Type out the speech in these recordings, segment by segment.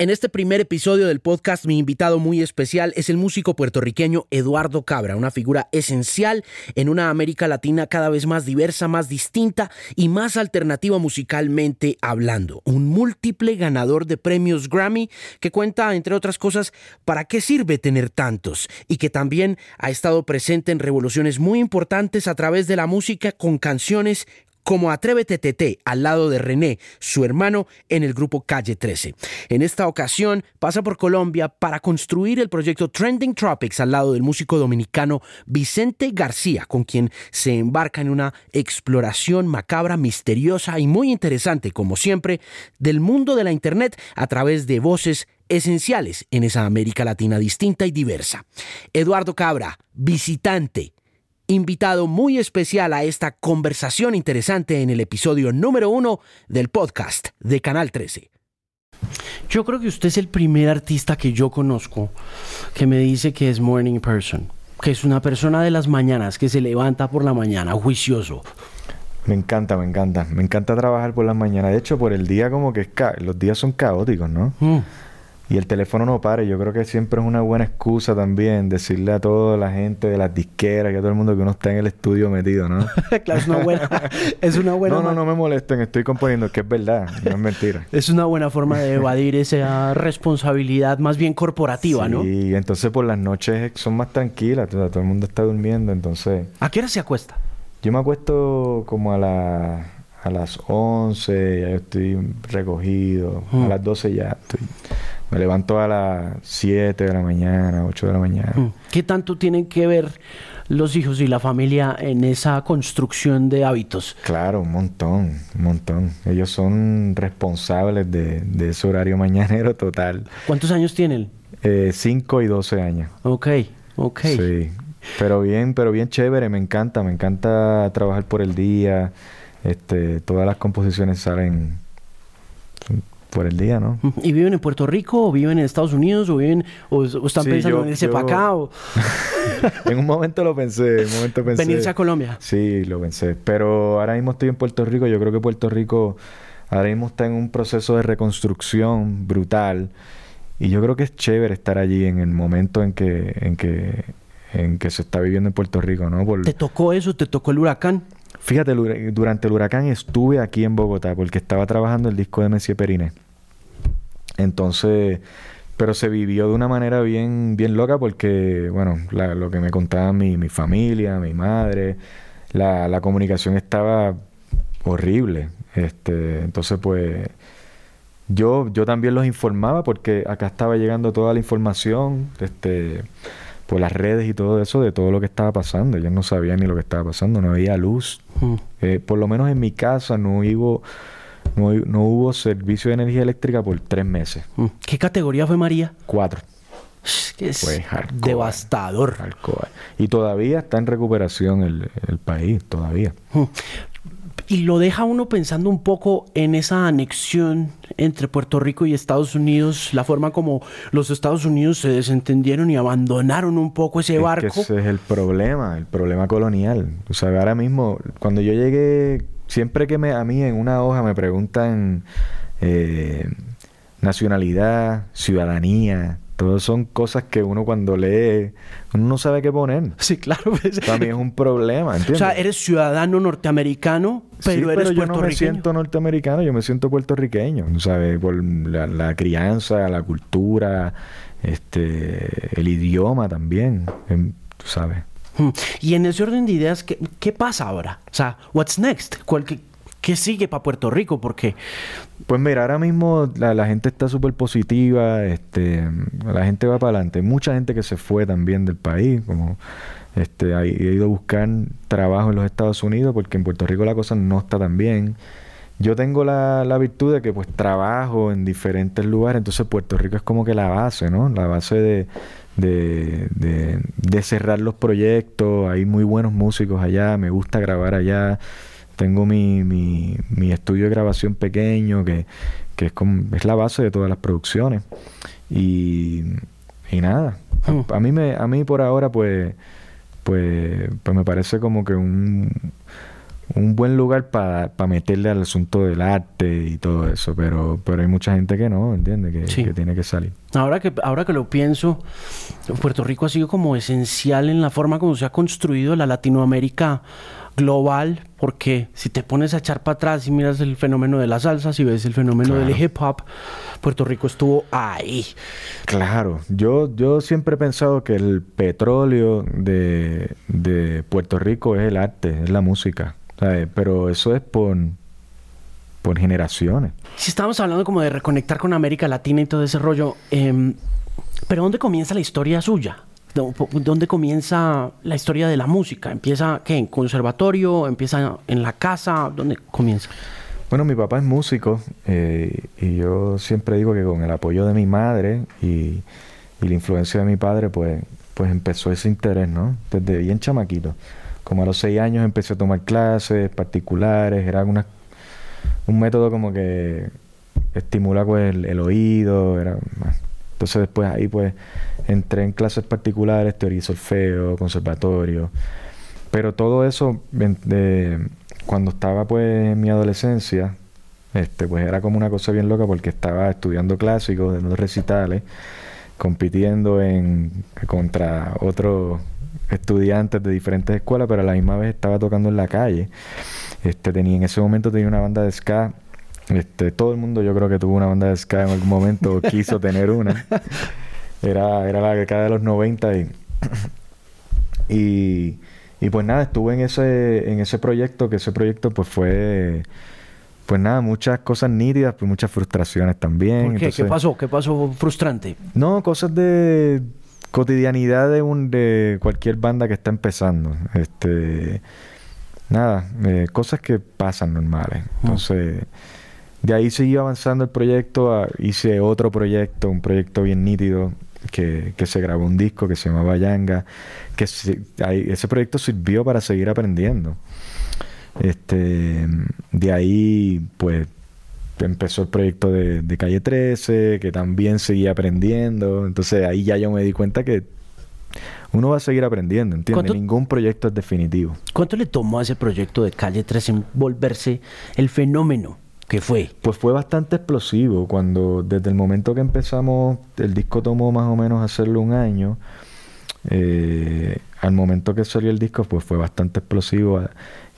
En este primer episodio del podcast, mi invitado muy especial es el músico puertorriqueño Eduardo Cabra, una figura esencial en una América Latina cada vez más diversa, más distinta y más alternativa musicalmente hablando. Un múltiple ganador de premios Grammy que cuenta, entre otras cosas, para qué sirve tener tantos y que también ha estado presente en revoluciones muy importantes a través de la música con canciones como Atrévete TT al lado de René, su hermano, en el grupo Calle 13. En esta ocasión pasa por Colombia para construir el proyecto Trending Tropics al lado del músico dominicano Vicente García, con quien se embarca en una exploración macabra, misteriosa y muy interesante, como siempre, del mundo de la Internet a través de voces esenciales en esa América Latina distinta y diversa. Eduardo Cabra, visitante invitado muy especial a esta conversación interesante en el episodio número uno del podcast de Canal 13. Yo creo que usted es el primer artista que yo conozco que me dice que es morning person, que es una persona de las mañanas, que se levanta por la mañana, juicioso. Me encanta, me encanta. Me encanta trabajar por las mañanas. De hecho, por el día como que los días son caóticos, ¿no? Mm y el teléfono no para. Yo creo que siempre es una buena excusa también decirle a toda la gente de las disqueras y a todo el mundo que uno está en el estudio metido, ¿no? claro, es una buena. es una buena no, no, no me molesten, estoy componiendo, que es verdad, no es mentira. es una buena forma de evadir esa responsabilidad más bien corporativa, ¿no? Sí, entonces por las noches son más tranquilas, todo, el mundo está durmiendo, entonces. ¿A qué hora se acuesta? Yo me acuesto como a la a las 11, ya estoy recogido. A mm. las 12 ya estoy me levanto a las 7 de la mañana, 8 de la mañana. Mm. ¿Qué tanto tienen que ver los hijos y la familia en esa construcción de hábitos? Claro, un montón, un montón. Ellos son responsables de, ese horario mañanero total. ¿Cuántos años tienen? 5 eh, y 12 años. Ok, ok. Sí, pero bien, pero bien chévere, me encanta, me encanta trabajar por el día. Este, todas las composiciones salen por el día, ¿no? ¿Y viven en Puerto Rico o viven en Estados Unidos o viven o, están pensando en irse para acá? en un momento lo pensé, en un momento pensé. Venirse a Colombia. Sí, lo pensé, pero ahora mismo estoy en Puerto Rico, yo creo que Puerto Rico ahora mismo está en un proceso de reconstrucción brutal y yo creo que es chévere estar allí en el momento en que en que en que se está viviendo en Puerto Rico, ¿no? ¿Te tocó eso? ¿Te tocó el huracán? Fíjate, durante el huracán estuve aquí en Bogotá porque estaba trabajando el disco de Messier Periné. Entonces, pero se vivió de una manera bien, bien loca porque, bueno, lo que me contaba mi, mi familia, mi madre, la, la, comunicación estaba horrible. Este, entonces, pues, yo, yo también los informaba porque acá estaba llegando toda la información, este por las redes y todo eso de todo lo que estaba pasando. Ellos no sabían ni lo que estaba pasando, no había luz. Eh, por lo menos en mi casa no hubo, no, hubo servicio de energía eléctrica por tres meses. Hmm. ¿Qué categoría fue María? Cuatro. fue devastador. Y todavía está en recuperación el, el país, todavía. Y lo deja uno pensando un poco en esa anexión entre Puerto Rico y Estados Unidos, la forma como los Estados Unidos se desentendieron y abandonaron un poco ese barco. ese es el problema, el problema colonial. O sea, ahora mismo, cuando yo llegué, siempre que me, a mí en una hoja me preguntan eh, nacionalidad, ciudadanía, todas son cosas que uno cuando lee, uno no sabe qué poner. Sí, claro. Pues. También es un problema, ¿entiendes? O sea, eres ciudadano norteamericano, pero eres pero yo no me siento norteamericano, yo me siento puertorriqueño, ¿sabes? Por la, crianza, la cultura, este, el idioma también, em, tú sabes. Hmm. Y en ese orden de ideas, ¿qué, qué pasa ahora? O sea, what's next? ¿Cuál, ¿Qué sigue para Puerto Rico? Porque... Pues mira, ahora mismo la, gente está súper positiva, este, la gente va para adelante. Mucha gente que se fue también del país, como este, ha, ido a buscar trabajo en los Estados Unidos, porque en Puerto Rico la cosa no está tan bien. Yo tengo la, la virtud de que pues trabajo en diferentes lugares, entonces Puerto Rico es como que la base, ¿no? La base de, de, de, de cerrar los proyectos, hay muy buenos músicos allá, me gusta grabar allá. Tengo mi, mi, mi estudio de grabación pequeño que, que es, como, es la base de todas las producciones. Y, y nada, a, hmm. mí me, a mí por ahora pues, pues, pues me parece como que un, un buen lugar para meterle al asunto del arte y todo eso, pero, pero hay mucha gente que no, ¿entiendes? Que, que, tiene que salir. Ahora que, ahora que lo pienso, Puerto Rico ha sido como esencial en la forma como se ha construido la Latinoamérica global, porque si te pones a echar para atrás y miras el fenómeno de la salsa, si ves el fenómeno del hip hop, Puerto Rico estuvo ahí. Claro, yo, yo siempre he pensado que el petróleo de, de Puerto Rico es el arte, es la música, pero eso es por, por generaciones. Si estamos hablando como de reconectar con América Latina y todo ese rollo, eh, pero ¿dónde comienza la historia suya? ¿Dónde comienza la historia de la música? ¿Empieza qué? ¿En conservatorio? ¿Empieza en la casa? ¿Dónde comienza? Bueno, mi papá es músico eh, y yo siempre digo que con el apoyo de mi madre y, la influencia de mi padre, pues, pues empezó ese interés, ¿no? Desde bien chamaquito. Como a los seis años empecé a tomar clases particulares, era una, un método como que estimula pues, el, oído, era... Entonces después ahí pues entré en clases particulares, teoría y solfeo, conservatorio. Pero todo eso, cuando estaba pues en mi adolescencia, este, pues era como una cosa bien loca porque estaba estudiando clásicos de los recitales, compitiendo en contra otros estudiantes de diferentes escuelas, pero a la misma vez estaba tocando en la calle. Este, tenía, en ese momento tenía una banda de ska este, todo el mundo yo creo que tuvo una banda de ska en algún momento o quiso tener una. Era, era la década de los 90 y, y, y, pues nada, estuve en ese, en ese proyecto, que ese proyecto pues fue pues nada, muchas cosas nítidas, pues muchas frustraciones también. qué? ¿Qué pasó? ¿Qué pasó frustrante? No, cosas de cotidianidad de un de cualquier banda que está empezando. Este nada, eh, cosas que pasan normales. Mm. Entonces, de ahí seguí avanzando el proyecto, hice otro proyecto, un proyecto bien nítido, que, se grabó un disco que se llamaba Yanga, que ese proyecto sirvió para seguir aprendiendo. Este, de ahí, pues, empezó el proyecto de, Calle 13, que también seguía aprendiendo. Entonces ahí ya yo me di cuenta que uno va a seguir aprendiendo, ¿entiendes? Ningún proyecto es definitivo. ¿Cuánto le tomó a ese proyecto de Calle 13 en volverse el fenómeno ¿Qué fue? Pues fue bastante explosivo. Cuando desde el momento que empezamos, el disco tomó más o menos hacerlo un año. Eh, al momento que salió el disco, pues fue bastante explosivo.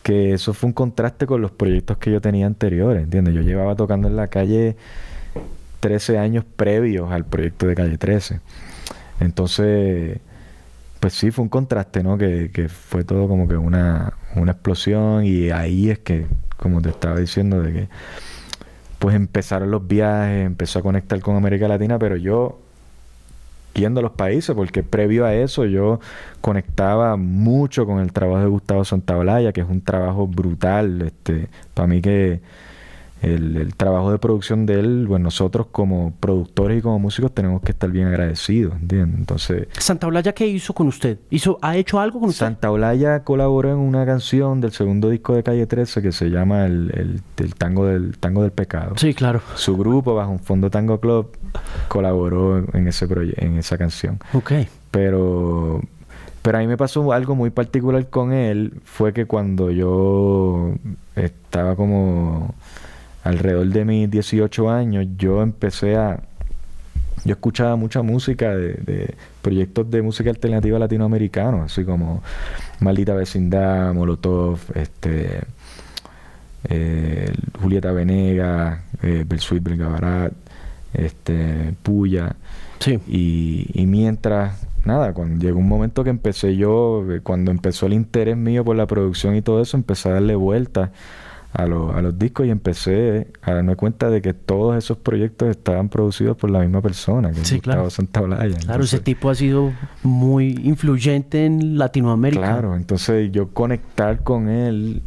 Que eso fue un contraste con los proyectos que yo tenía anteriores, ¿entiendes? Yo llevaba tocando en la calle 13 años previos al proyecto de Calle 13. Entonces, pues sí, fue un contraste, ¿no? Que, que fue todo como que una, una explosión y ahí es que como te estaba diciendo, de que pues empezaron los viajes, empezó a conectar con América Latina, pero yo yendo a los países, porque previo a eso yo conectaba mucho con el trabajo de Gustavo Santaolalla, que es un trabajo brutal, este, para mí que el, trabajo de producción de él, bueno, nosotros como productores y como músicos tenemos que estar bien agradecidos, ¿entiendes? Entonces... ¿Santa Olaya qué hizo con usted? ¿Hizo, ¿Ha hecho algo con usted? Santa Olaya colaboró en una canción del segundo disco de Calle 13 que se llama el, el, tango, del, tango del Pecado. Sí, claro. Su grupo, bajo un fondo Tango Club, colaboró en, ese en esa canción. Ok. Pero... Pero a mí me pasó algo muy particular con él, fue que cuando yo estaba como alrededor de mis 18 años, yo empecé a... Yo escuchaba mucha música de, proyectos de música alternativa latinoamericano, así como Maldita Vecindad, Molotov, este, eh, Julieta Venega, eh, Belsuit Belgabarat, este, Puya. Sí. Y, y mientras, nada, cuando llegó un momento que empecé yo, eh, cuando empezó el interés mío por la producción y todo eso, empecé a darle vueltas a, a los discos y empecé a darme cuenta de que todos esos proyectos estaban producidos por la misma persona, que sí, Gustavo claro. Claro, ese tipo ha sido muy influyente en Latinoamérica. Claro, entonces yo conectar con él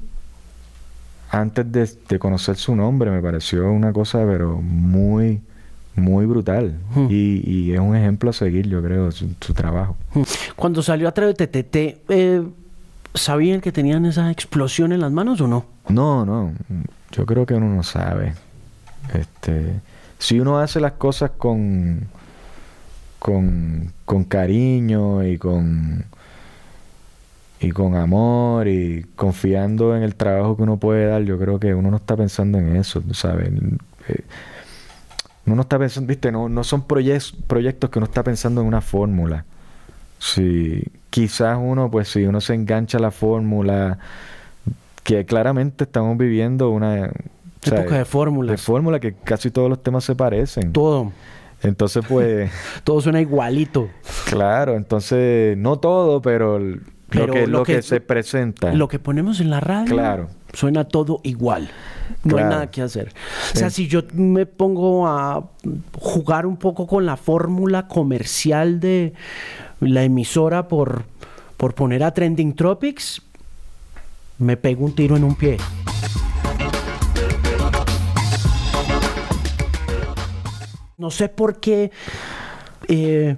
antes de, conocer su nombre me pareció una cosa pero muy muy brutal hmm. y, es un ejemplo a seguir yo creo su, su trabajo hmm. cuando salió a través de TTT eh, ¿sabían que tenían esa explosión en las manos o no? No, no. Yo creo que uno no sabe. Este, si uno hace las cosas con, con, con cariño y con, y con amor y confiando en el trabajo que uno puede dar, yo creo que uno no está pensando en eso, ¿sabes? Eh, uno no está pensando, viste, no, no son proyectos que uno está pensando en una fórmula. Si quizás uno, pues si uno se engancha a la fórmula, que claramente estamos viviendo una época de fórmulas. De fórmula que casi todos los temas se parecen. Todo. Entonces, pues. todo suena igualito. Claro, entonces, no todo, pero, lo, que, lo, que, se presenta. Lo que ponemos en la radio. Claro. Suena todo igual. No hay nada que hacer. O sea, si yo me pongo a jugar un poco con la fórmula comercial de la emisora por, por poner a Trending Tropics, me pego un tiro en un pie. No sé por qué eh,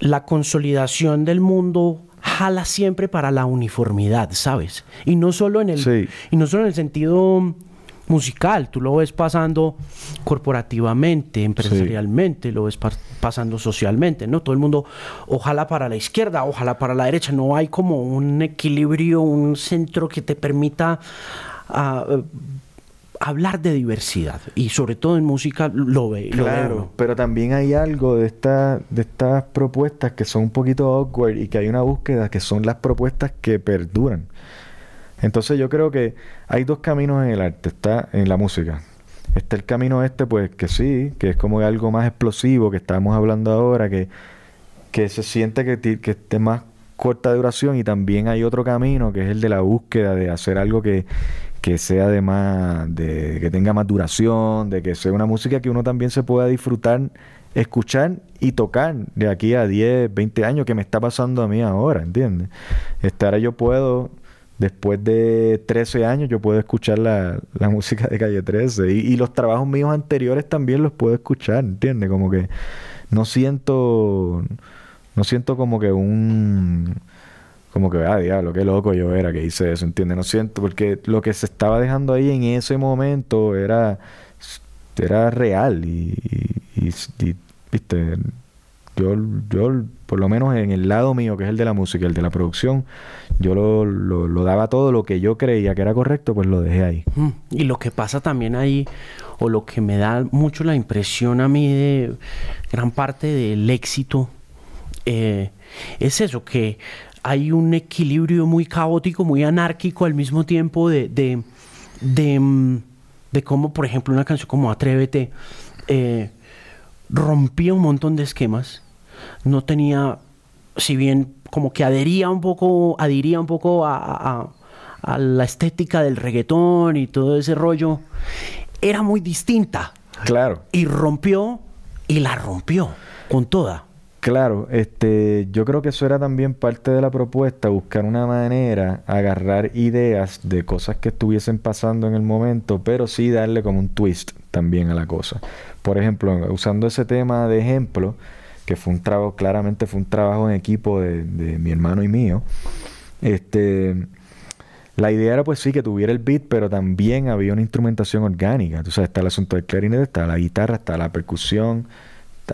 la consolidación del mundo jala siempre para la uniformidad, ¿sabes? Y no solo en el, y no solo en el sentido musical, tú lo ves pasando corporativamente, empresarialmente, lo ves pasando socialmente, ¿no? Todo el mundo, ojalá para la izquierda, ojalá para la derecha, no hay como un equilibrio, un centro que te permita ah, hablar de diversidad y sobre todo en música lo ve. Claro, pero también hay algo de, esta, de estas propuestas que son un poquito awkward y que hay una búsqueda que son las propuestas que perduran. Entonces yo creo que hay dos caminos en el arte, está en la música. Está el camino este, pues que sí, que es como algo más explosivo que estábamos hablando ahora, que, que se siente que, que esté más corta duración y también hay otro camino que es el de la búsqueda de hacer algo que, que sea de más, de que tenga más duración, de que sea una música que uno también se pueda disfrutar, escuchar y tocar de aquí a 10, 20 años, que me está pasando a mí ahora, ¿entiendes? Este, ahora yo puedo, después de 13 años, yo puedo escuchar la, la música de Calle 13 y, los trabajos míos anteriores también los puedo escuchar, ¿entiendes? Como que no siento, no siento como que un como que, ah, diablo, qué loco yo era que hice eso, ¿entiendes? No siento, porque lo que se estaba dejando ahí en ese momento era, era real y, viste, yo, yo, por lo menos en el lado mío, que es el de la música, el de la producción, yo lo, lo, daba todo lo que yo creía que era correcto, pues lo dejé ahí. Y lo que pasa también ahí, o lo que me da mucho la impresión a mí de gran parte del éxito, eh, es eso, que hay un equilibrio muy caótico, muy anárquico al mismo tiempo de, de, de, mm, cómo, por ejemplo, una canción como Atrévete eh, rompía un montón de esquemas, no tenía, si bien como que adhería un poco, adhiría un poco a, a la estética del reggaetón y todo ese rollo, era muy distinta. Claro. Y rompió y la rompió con toda. Claro, este, yo creo que eso era también parte de la propuesta, buscar una manera, agarrar ideas de cosas que estuviesen pasando en el momento, pero sí darle como un twist también a la cosa. Por ejemplo, usando ese tema de ejemplo, que fue un trabajo, claramente fue un trabajo en equipo de, mi hermano y mío, este, la idea era pues sí que tuviera el beat, pero también había una instrumentación orgánica. Entonces está el asunto del clarinete, está la guitarra, está la percusión,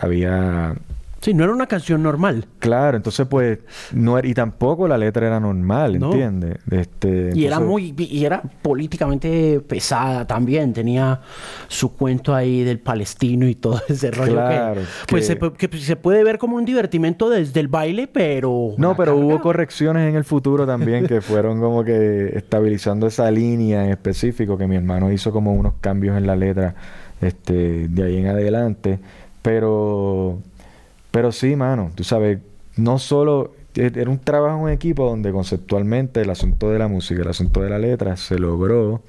había Sí, no era una canción normal. Claro, entonces pues no era, y tampoco la letra era normal, ¿entiendes? Este, y era muy y era políticamente pesada también, tenía su cuento ahí del palestino y todo ese rollo claro, pues se, que se puede ver como un divertimento desde el baile, pero No, pero hubo correcciones en el futuro también que fueron como que estabilizando esa línea en específico que mi hermano hizo como unos cambios en la letra este de ahí en adelante, pero pero sí, mano, tú sabes, no solo e, era un trabajo en equipo donde conceptualmente el asunto de la música, el asunto de la letra se logró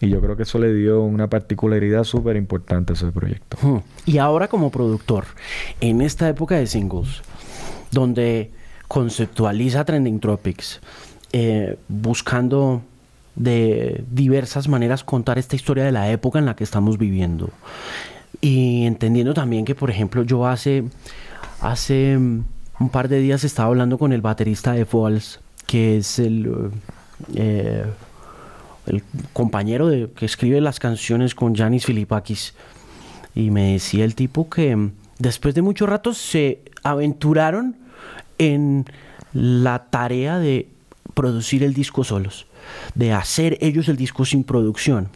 y yo creo que eso le dio una particularidad súper importante a ese proyecto. Y ahora como productor, en esta época de singles, donde conceptualiza Trending Tropics, eh, buscando de diversas maneras contar esta historia de la época en la que estamos viviendo. Y entendiendo también que, por ejemplo, yo hace Hace mm, un par de días estaba hablando con el baterista de Falls, que es el, eh, el compañero de, que escribe las canciones con Janis Filipakis. Y me decía el tipo que mm, después de mucho rato se aventuraron en la tarea de producir el disco solos, de hacer ellos el disco sin producción.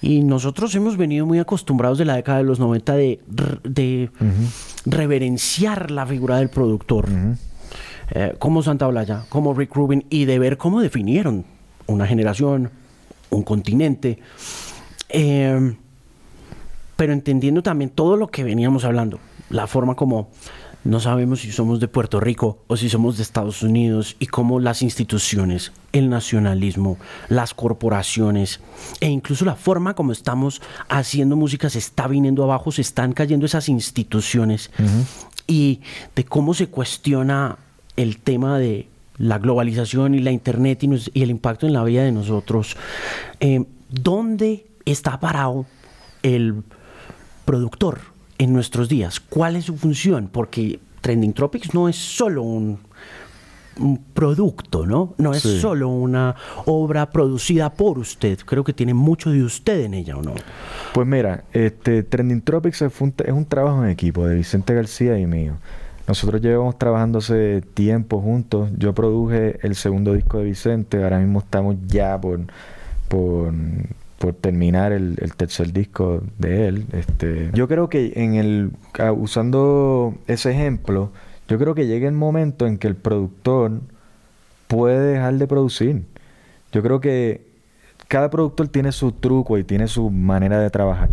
Y nosotros hemos venido muy acostumbrados de la década de los 90 de, de reverenciar la figura del productor, eh, como Santa Blaya, como Rick Rubin, y de ver cómo definieron una generación, un continente, eh, pero entendiendo también todo lo que veníamos hablando, la forma como no sabemos si somos de Puerto Rico o si somos de Estados Unidos y cómo las instituciones, el nacionalismo, las corporaciones e incluso la forma como estamos haciendo música se está viniendo abajo, se están cayendo esas instituciones y de cómo se cuestiona el tema de la globalización y la internet y, el impacto en la vida de nosotros. Eh, ¿Dónde está parado el productor? En nuestros días. ¿Cuál es su función? Porque Trending Tropics no es solo un, producto, ¿no? No es solo una obra producida por usted. Creo que tiene mucho de usted en ella, ¿o no? Pues mira, este Trending Tropics es un, es un trabajo en equipo de Vicente García y mío. Nosotros llevamos trabajando hace tiempo juntos. Yo produje el segundo disco de Vicente. Ahora mismo estamos ya por, por por terminar el, tercer disco de él. Este, yo creo que en el usando ese ejemplo, yo creo que llega el momento en que el productor puede dejar de producir. Yo creo que cada productor tiene su truco y tiene su manera de trabajar.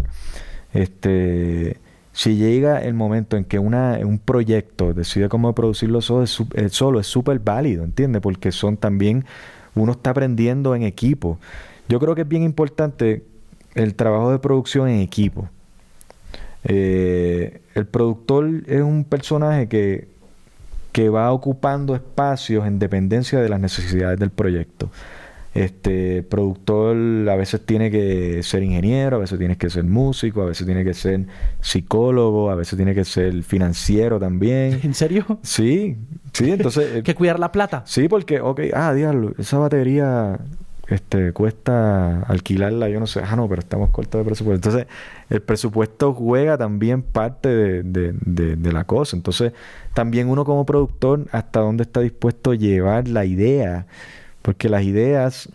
Este, si llega el momento en que una, un proyecto decide cómo producirlo solo, es solo es súper válido, ¿entiendes? Porque son también, uno está aprendiendo en equipo. Yo creo que es bien importante el trabajo de producción en equipo. Eh, el productor es un personaje que, que va ocupando espacios en dependencia de las necesidades del proyecto. Este productor a veces tiene que ser ingeniero, a veces tiene que ser músico, a veces tiene que ser psicólogo, a veces tiene que ser financiero también. ¿En serio? Sí, sí, entonces... que cuidar la plata. Sí, porque, ok, ah, diablo, esa batería este, cuesta alquilarla, yo no sé, ah, no, pero estamos cortos de presupuesto. Entonces, el presupuesto juega también parte de, la cosa. Entonces, también uno como productor, hasta dónde está dispuesto a llevar la idea, porque las ideas,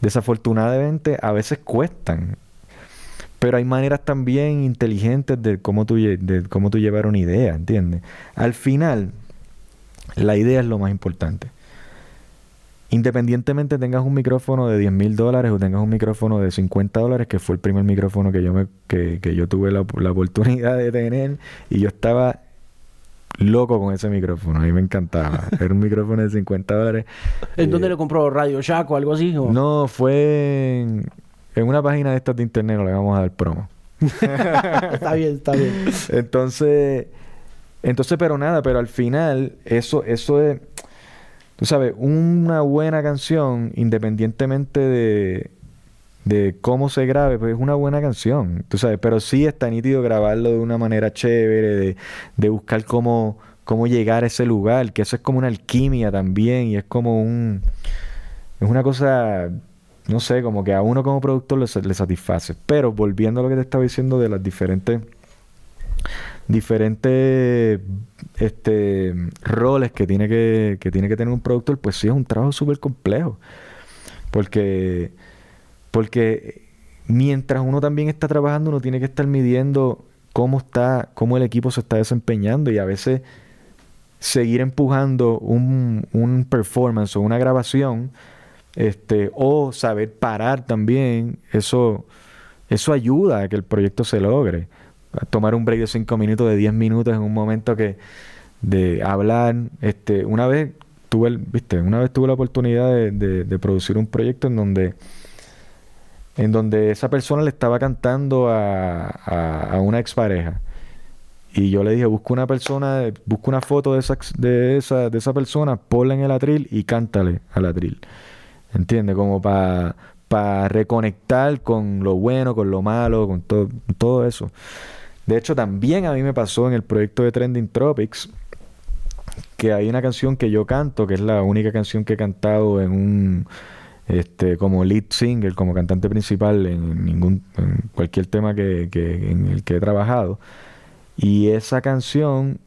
desafortunadamente, a veces cuestan. Pero hay maneras también inteligentes de cómo tú, de cómo tú llevar una idea, ¿entiendes? Al final, la idea es lo más importante. Independientemente tengas un micrófono de 10 mil dólares o tengas un micrófono de 50 dólares, que fue el primer micrófono que yo, me, que, yo tuve la, oportunidad de tener, y yo estaba loco con ese micrófono. A mí me encantaba. Era un micrófono de 50 dólares. ¿En dónde lo compró? ¿Radio Shack o algo así? No, fue en, en, una página de estas de internet, no le vamos a dar promo. está bien, está bien. Entonces, entonces, pero nada, pero al final, eso, eso es tú sabes, una buena canción, independientemente de, cómo se grabe, pues es una buena canción, tú sabes, pero sí está nítido grabarlo de una manera chévere, de, buscar cómo, cómo llegar a ese lugar, que eso es como una alquimia también y es como un... Es una cosa, no sé, como que a uno como productor le, le satisface. Pero volviendo a lo que te estaba diciendo de las diferentes diferentes este, roles que tiene que, tiene que tener un productor, pues sí es un trabajo súper complejo. Porque, porque mientras uno también está trabajando, uno tiene que estar midiendo cómo está, cómo el equipo se está desempeñando y a veces seguir empujando un, un performance o una grabación, este, o saber parar también, eso, eso ayuda a que el proyecto se logre tomar un break de 5 minutos, de 10 minutos en un momento que de hablar. Este, una vez tuve, viste, una vez tuve la oportunidad de, producir un proyecto en donde en donde esa persona le estaba cantando a, a, una expareja. Y yo le dije, busca una persona, busca una foto de esa, de esa, de esa persona, ponla en el atril y cántale al atril. ¿Entiendes? Como para para reconectar con lo bueno, con lo malo, con todo, todo eso. De hecho, también a mí me pasó en el proyecto de Trending Tropics que hay una canción que yo canto, que es la única canción que he cantado en un este como lead singer, como cantante principal en ningún en cualquier tema que, que, en el que he trabajado. Y esa canción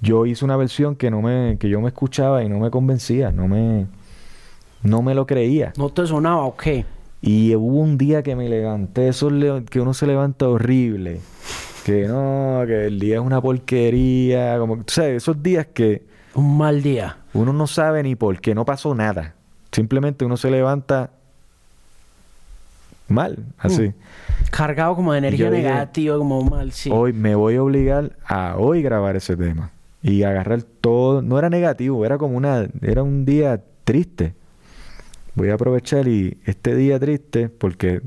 yo hice una versión que no me que yo me escuchaba y no me convencía, no me No me lo creía. ¿No te sonaba o qué? Y hubo un día que me levanté, eso que uno se levanta horrible. Que no, que el día es una porquería. Como, o sea, esos días que. Un mal día. Uno no sabe ni por qué, no pasó nada. Simplemente uno se levanta mal, así. Mm. Cargado como de energía negativa, como mal, sí. Hoy me voy a obligar a hoy grabar ese tema. Y agarrar todo. No era negativo, era como una. Era un día triste. Voy a aprovechar y este día triste, porque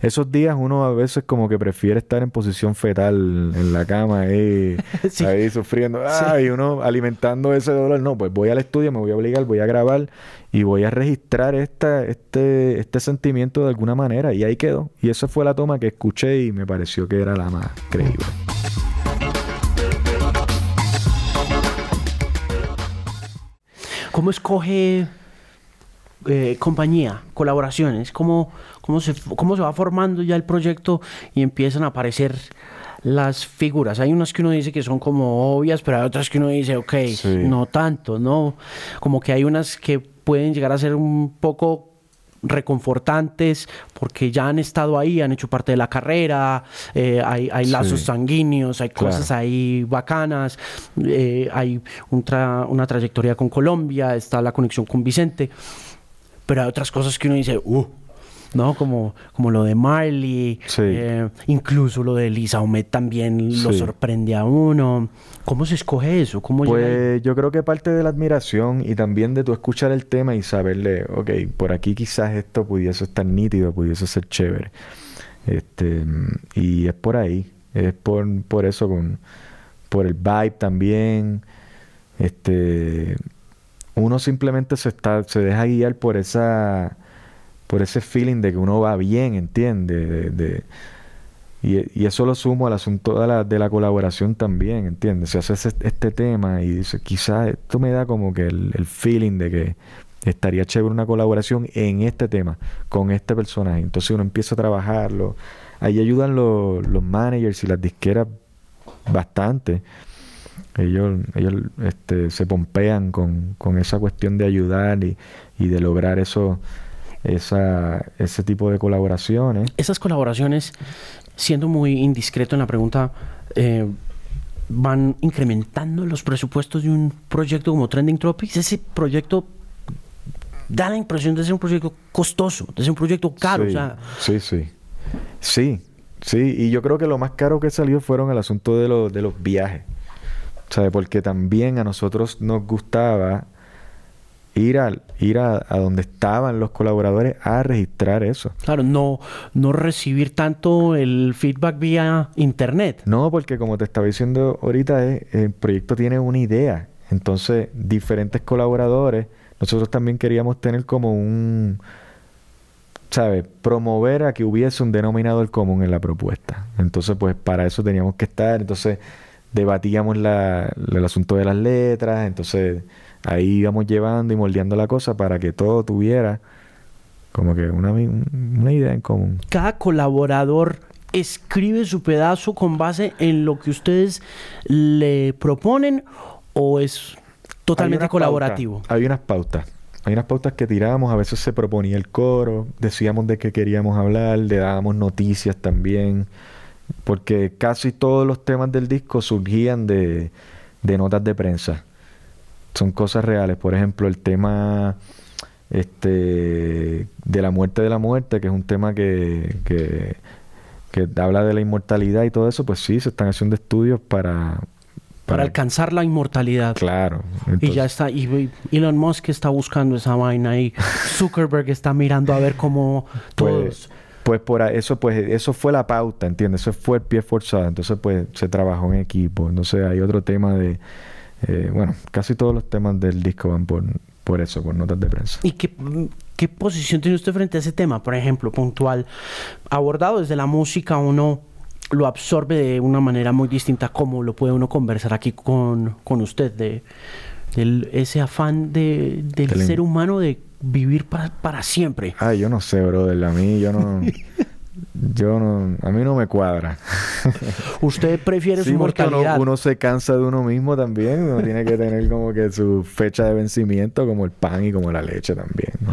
esos días uno a veces como que prefiere estar en posición fetal en la cama ahí, ahí sufriendo, y uno alimentando ese dolor. No, pues voy al estudio, me voy a obligar, voy a grabar y voy a registrar esta, este, este sentimiento de alguna manera. Y ahí quedó. Y esa fue la toma que escuché y me pareció que era la más creíble. ¿Cómo escoge eh, compañía, colaboraciones? ¿Cómo, cómo, se, ¿Cómo se va formando ya el proyecto y empiezan a aparecer las figuras? Hay unas que uno dice que son como obvias, pero hay otras que uno dice, ok, no tanto, ¿no? Como que hay unas que pueden llegar a ser un poco reconfortantes porque ya han estado ahí, han hecho parte de la carrera, eh, hay, lazos sanguíneos, hay cosas ahí bacanas, eh, hay una trayectoria con Colombia, está la conexión con Vicente, pero hay otras cosas que uno dice, uh, ¿no? Como, como lo de Marley, eh, incluso lo de Lisa Omet también lo sorprende a uno. ¿Cómo se escoge eso? ¿Cómo pues yo creo que parte de la admiración y también de tu escuchar el tema y saberle, ok, por aquí quizás esto pudiese estar nítido, pudiese ser chévere. Este, y es por ahí, es por, por eso, con, por el vibe también. Este, uno simplemente se está, se deja guiar por esa por ese feeling de que uno va bien, ¿entiendes? De, y, eso lo sumo al asunto de la, de la colaboración también, ¿entiendes? Se hace este tema y dice, quizás esto me da como que el, feeling de que estaría chévere una colaboración en este tema, con este personaje. Entonces uno empieza a trabajarlo. Ahí ayudan los, managers y las disqueras bastante. Ellos, ellos este, se pompean con, con esa cuestión de ayudar y de lograr eso esa, ese tipo de colaboraciones. Esas colaboraciones, siendo muy indiscreto en la pregunta, eh, van incrementando los presupuestos de un proyecto como Trending Tropics. Ese proyecto da la impresión de ser un proyecto costoso, de ser un proyecto caro. Sí, sí, sí. Sí, y yo creo que lo más caro que salió fueron el asunto de, de los viajes. ¿Sabes? Porque también a nosotros nos gustaba ir a, ir a, donde estaban los colaboradores a registrar eso. Claro, no, no recibir tanto el feedback vía internet. No, porque como te estaba diciendo ahorita, eh, el proyecto tiene una idea. Entonces, diferentes colaboradores, nosotros también queríamos tener como un, ¿sabes? Promover a que hubiese un denominador común en la propuesta. Entonces, pues para eso teníamos que estar. Entonces, debatíamos la, el asunto de las letras. Entonces ahí íbamos llevando y moldeando la cosa para que todo tuviera como que una, una idea en común. Cada colaborador escribe su pedazo con base en lo que ustedes le proponen o es totalmente colaborativo? hay unas pautas. Hay unas pautas que tirábamos, a veces se proponía el coro, decíamos de qué queríamos hablar, le dábamos noticias también, porque casi todos los temas del disco surgían de, de notas de prensa son cosas reales. Por ejemplo, el tema este de la muerte de la muerte, que es un tema que, que, habla de la inmortalidad y todo eso, pues sí, se están haciendo estudios para... Para, alcanzar la inmortalidad. Claro. y ya está, y Elon Musk está buscando esa vaina y Zuckerberg está mirando a ver cómo pues, todos... Pues, por eso, pues eso fue la pauta, ¿entiendes? Eso fue el pie forzado. Entonces, pues se trabajó en equipo. Entonces hay otro tema de eh, bueno, casi todos los temas del disco van por, por eso, por notas de prensa. ¿Y qué, qué posición tiene usted frente a ese tema, por ejemplo, puntual? Abordado desde la música, uno lo absorbe de una manera muy distinta como lo puede uno conversar aquí con, con usted, de, ese afán de, del ser humano de vivir para, para siempre. Ay, yo no sé, brother, a mí yo no... yo no... A mí no me cuadra. Usted prefiere Sí, su uno, mortalidad. uno se cansa de uno mismo también. Uno tiene que tener como que su fecha de vencimiento, como el pan y como la leche también, ¿no?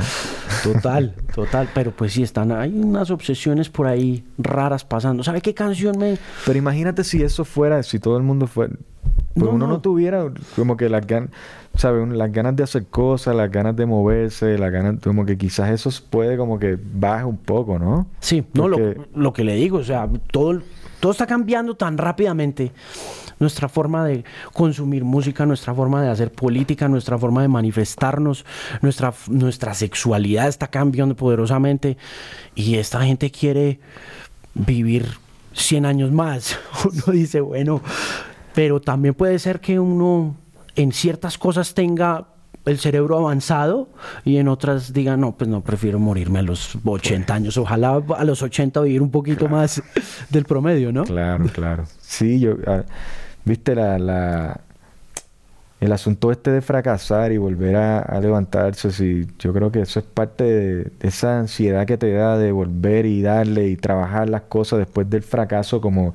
Total, total. Pero pues sí, están, hay unas obsesiones por ahí raras pasando. ¿Sabe qué canción me...? Pero imagínate si eso fuera, si todo el mundo fuera... Pues No, uno no. no. tuviera como que las ganas, Las ganas de hacer cosas, las ganas de moverse, las ganas... Como que quizás eso puede como que baje un poco, ¿no? Sí, no, lo, lo que le digo, o sea, todo, todo está cambiando tan rápidamente. Nuestra forma de consumir música, nuestra forma de hacer política, nuestra forma de manifestarnos, nuestra, nuestra sexualidad está cambiando poderosamente y esta gente quiere vivir 100 años más. Uno dice, bueno, pero también puede ser que uno en ciertas cosas tenga el cerebro avanzado y en otras diga, no, pues no, prefiero morirme a los 80 años. Ojalá a los 80 vivir un poquito más del promedio, ¿no? Claro, claro. Sí, yo... ah, Viste la, la... El asunto este de fracasar y volver a, a levantarse, sí, yo creo que eso es parte de, de esa ansiedad que te da de volver y darle y trabajar las cosas después del fracaso como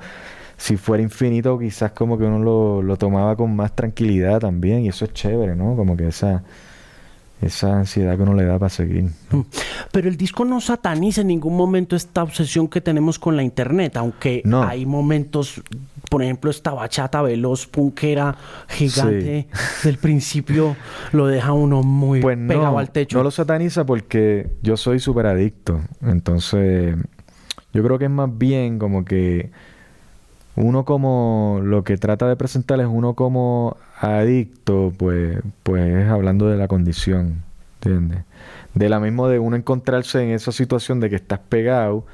si fuera infinito, quizás como que uno lo, lo tomaba con más tranquilidad también y eso es chévere, ¿no? Como que esa, esa ansiedad que uno le da para seguir. Pero el disco no sataniza en ningún momento esta obsesión que tenemos con la internet, aunque No. hay momentos, por ejemplo, esta bachata veloz, punkera, gigante, del principio lo deja uno muy Pues pegado no, al techo. no lo sataniza porque yo soy súper adicto. Entonces, yo creo que es más bien como que uno como lo que trata de presentar es uno como adicto, pues, pues es hablando de la condición, ¿entiendes? De la misma de uno encontrarse en esa situación de que estás pegado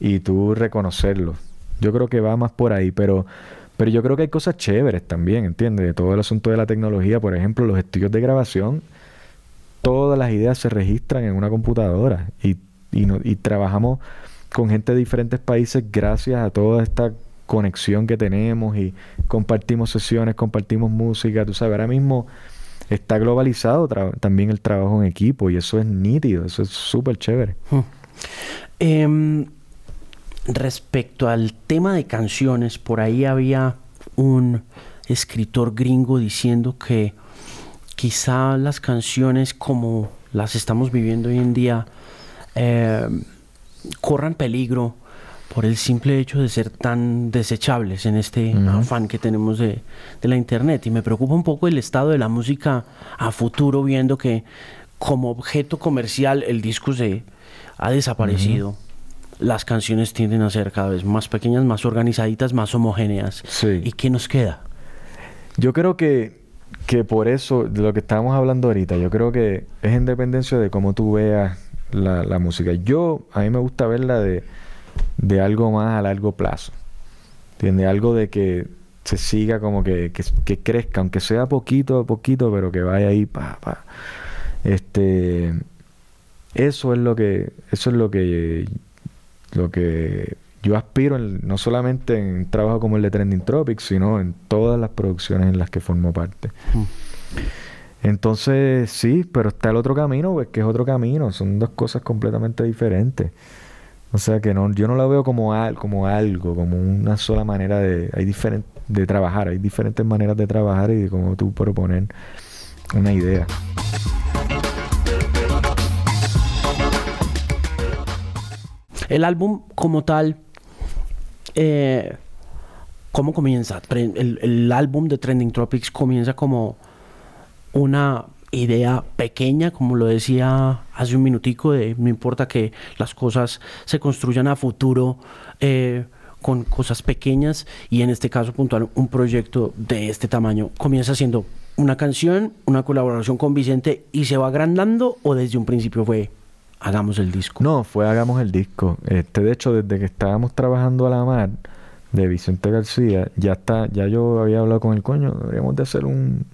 y tú reconocerlo. Yo creo que va más por ahí, pero, pero yo creo que hay cosas chéveres también, ¿entiendes? De todo el asunto de la tecnología, por ejemplo, los estudios de grabación todas las ideas se registran en una computadora y, y, no- y trabajamos con gente de diferentes países gracias a toda esta conexión que tenemos y compartimos sesiones, compartimos música, tú sabes, ahora mismo está globalizado también el trabajo en equipo y eso es nítido, eso es súper chévere. Mm. Em, respecto al tema de canciones, por ahí había un escritor gringo diciendo que quizá las canciones como las estamos viviendo hoy en día em, corran peligro por el simple hecho de ser tan desechables en este afán que tenemos de, de la internet. Y me preocupa un poco el estado de la música a futuro, viendo que como objeto comercial el disco se ha desaparecido. Las canciones tienden a ser cada vez más pequeñas, más organizaditas, más homogéneas. Sí. ¿Y qué nos queda? Yo creo que, que por eso, de lo que estábamos hablando ahorita, yo creo que es en dependencia de cómo tú veas la, la música. Yo, a mí me gusta verla de, de algo más a largo plazo. ¿Entiendes? Algo de que se siga como que, que, que crezca, aunque sea poquito a poquito, pero que vaya ahí, pa, pa. Este, eso es lo que, eso es lo que, lo que yo aspiro en- no solamente en un trabajo como el de Trending Tropics, sino en todas las producciones en las que formo parte. Entonces, sí, pero está el otro camino, pues que es otro camino, son dos cosas completamente diferentes. O sea que no, yo no la veo como, al- como algo, como una sola manera de, hay diferen- de trabajar, hay diferentes maneras de trabajar y de cómo tú proponer una idea. El álbum como tal, eh, ¿cómo comienza? El álbum de Trending Tropics comienza como una idea pequeña, como lo decía hace un minutico, de no importa que las cosas se construyan a futuro eh, con cosas pequeñas y en este caso puntual un proyecto de este tamaño comienza siendo una canción, una colaboración con Vicente y se va agrandando o desde un principio fue hagamos el disco. No, fue Hagamos el disco. Este, de hecho, desde que estábamos trabajando a la mar de Vicente García, ya está, ya yo había hablado con el coño, deberíamos de hacer un,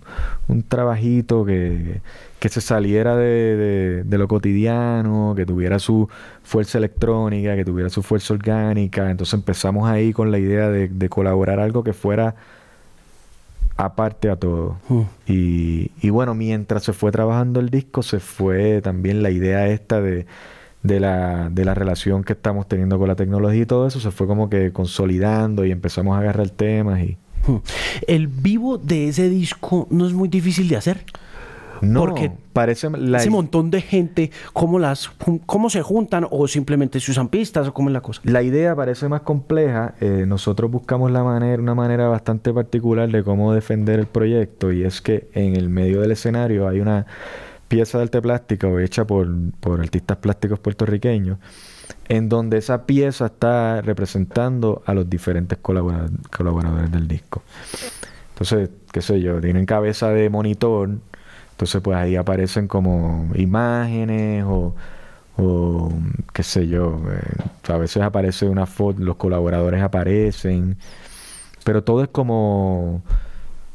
un trabajito que, que se saliera de, de- de lo cotidiano, que tuviera su fuerza electrónica, que tuviera su fuerza orgánica. Entonces empezamos ahí con la idea de, de colaborar algo que fuera aparte a todo. Mm. Y, y bueno, mientras se fue trabajando el disco, se fue también la idea esta de, de la, de la relación que estamos teniendo con la tecnología y todo eso se fue como que consolidando y empezamos a agarrar temas y... Hmm. El vivo de ese disco no es muy difícil de hacer. No, porque parece ese montón de gente, ¿cómo, las, ¿cómo se juntan o simplemente se usan pistas o cómo es la cosa? La idea parece más compleja. Eh, nosotros buscamos la manera, una manera bastante particular de cómo defender el proyecto y es que en el medio del escenario hay una pieza de arte plástico hecha por, por artistas plásticos puertorriqueños en donde esa pieza está representando a los diferentes colaboradores del disco. Entonces, qué sé yo, tienen cabeza de monitor entonces, pues ahí aparecen como imágenes o, o qué sé yo. Eh, a veces aparece una foto, los colaboradores aparecen. Pero todo es como,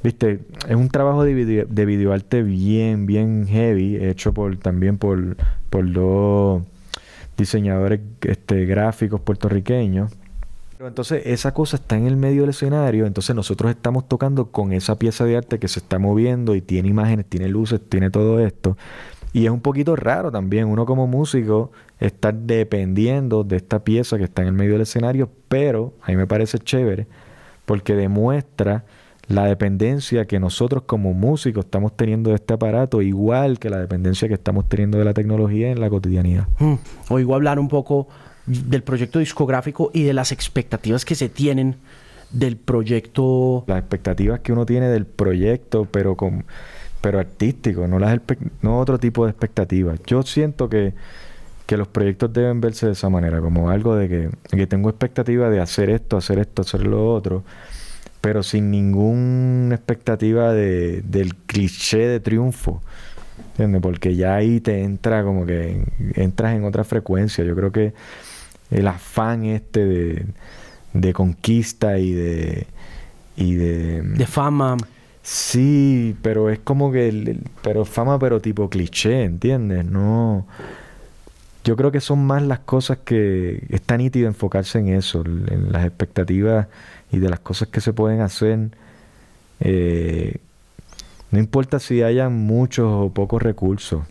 viste, es un trabajo de, video, de videoarte bien, bien heavy, hecho por también por, por dos diseñadores este, gráficos puertorriqueños entonces esa cosa está en el medio del escenario, entonces nosotros estamos tocando con esa pieza de arte que se está moviendo y tiene imágenes, tiene luces, tiene todo esto. Y es un poquito raro también uno como músico estar dependiendo de esta pieza que está en el medio del escenario, pero a mí me parece chévere porque demuestra la dependencia que nosotros como músicos estamos teniendo de este aparato, igual que la dependencia que estamos teniendo de la tecnología en la cotidianidad. Hmm. Oigo hablar un poco del proyecto discográfico y de las expectativas que se tienen del proyecto. Las expectativas que uno tiene del proyecto, pero con pero artístico, no las no otro tipo de expectativas. Yo siento que, que los proyectos deben verse de esa manera, como algo de que, que tengo expectativa de hacer esto, hacer esto, hacer lo otro, pero sin ninguna expectativa de, del cliché de triunfo. ¿Entiendes? Porque ya ahí te entra como que entras en otra frecuencia. Yo creo que el afán este de, conquista y de, y de... De fama. Sí, pero es como que... pero fama pero tipo cliché, ¿entiendes? No... Yo creo que son más las cosas que... Está nítido enfocarse en eso, en las expectativas y de las cosas que se pueden hacer. Eh, no importa si hayan muchos o pocos recursos.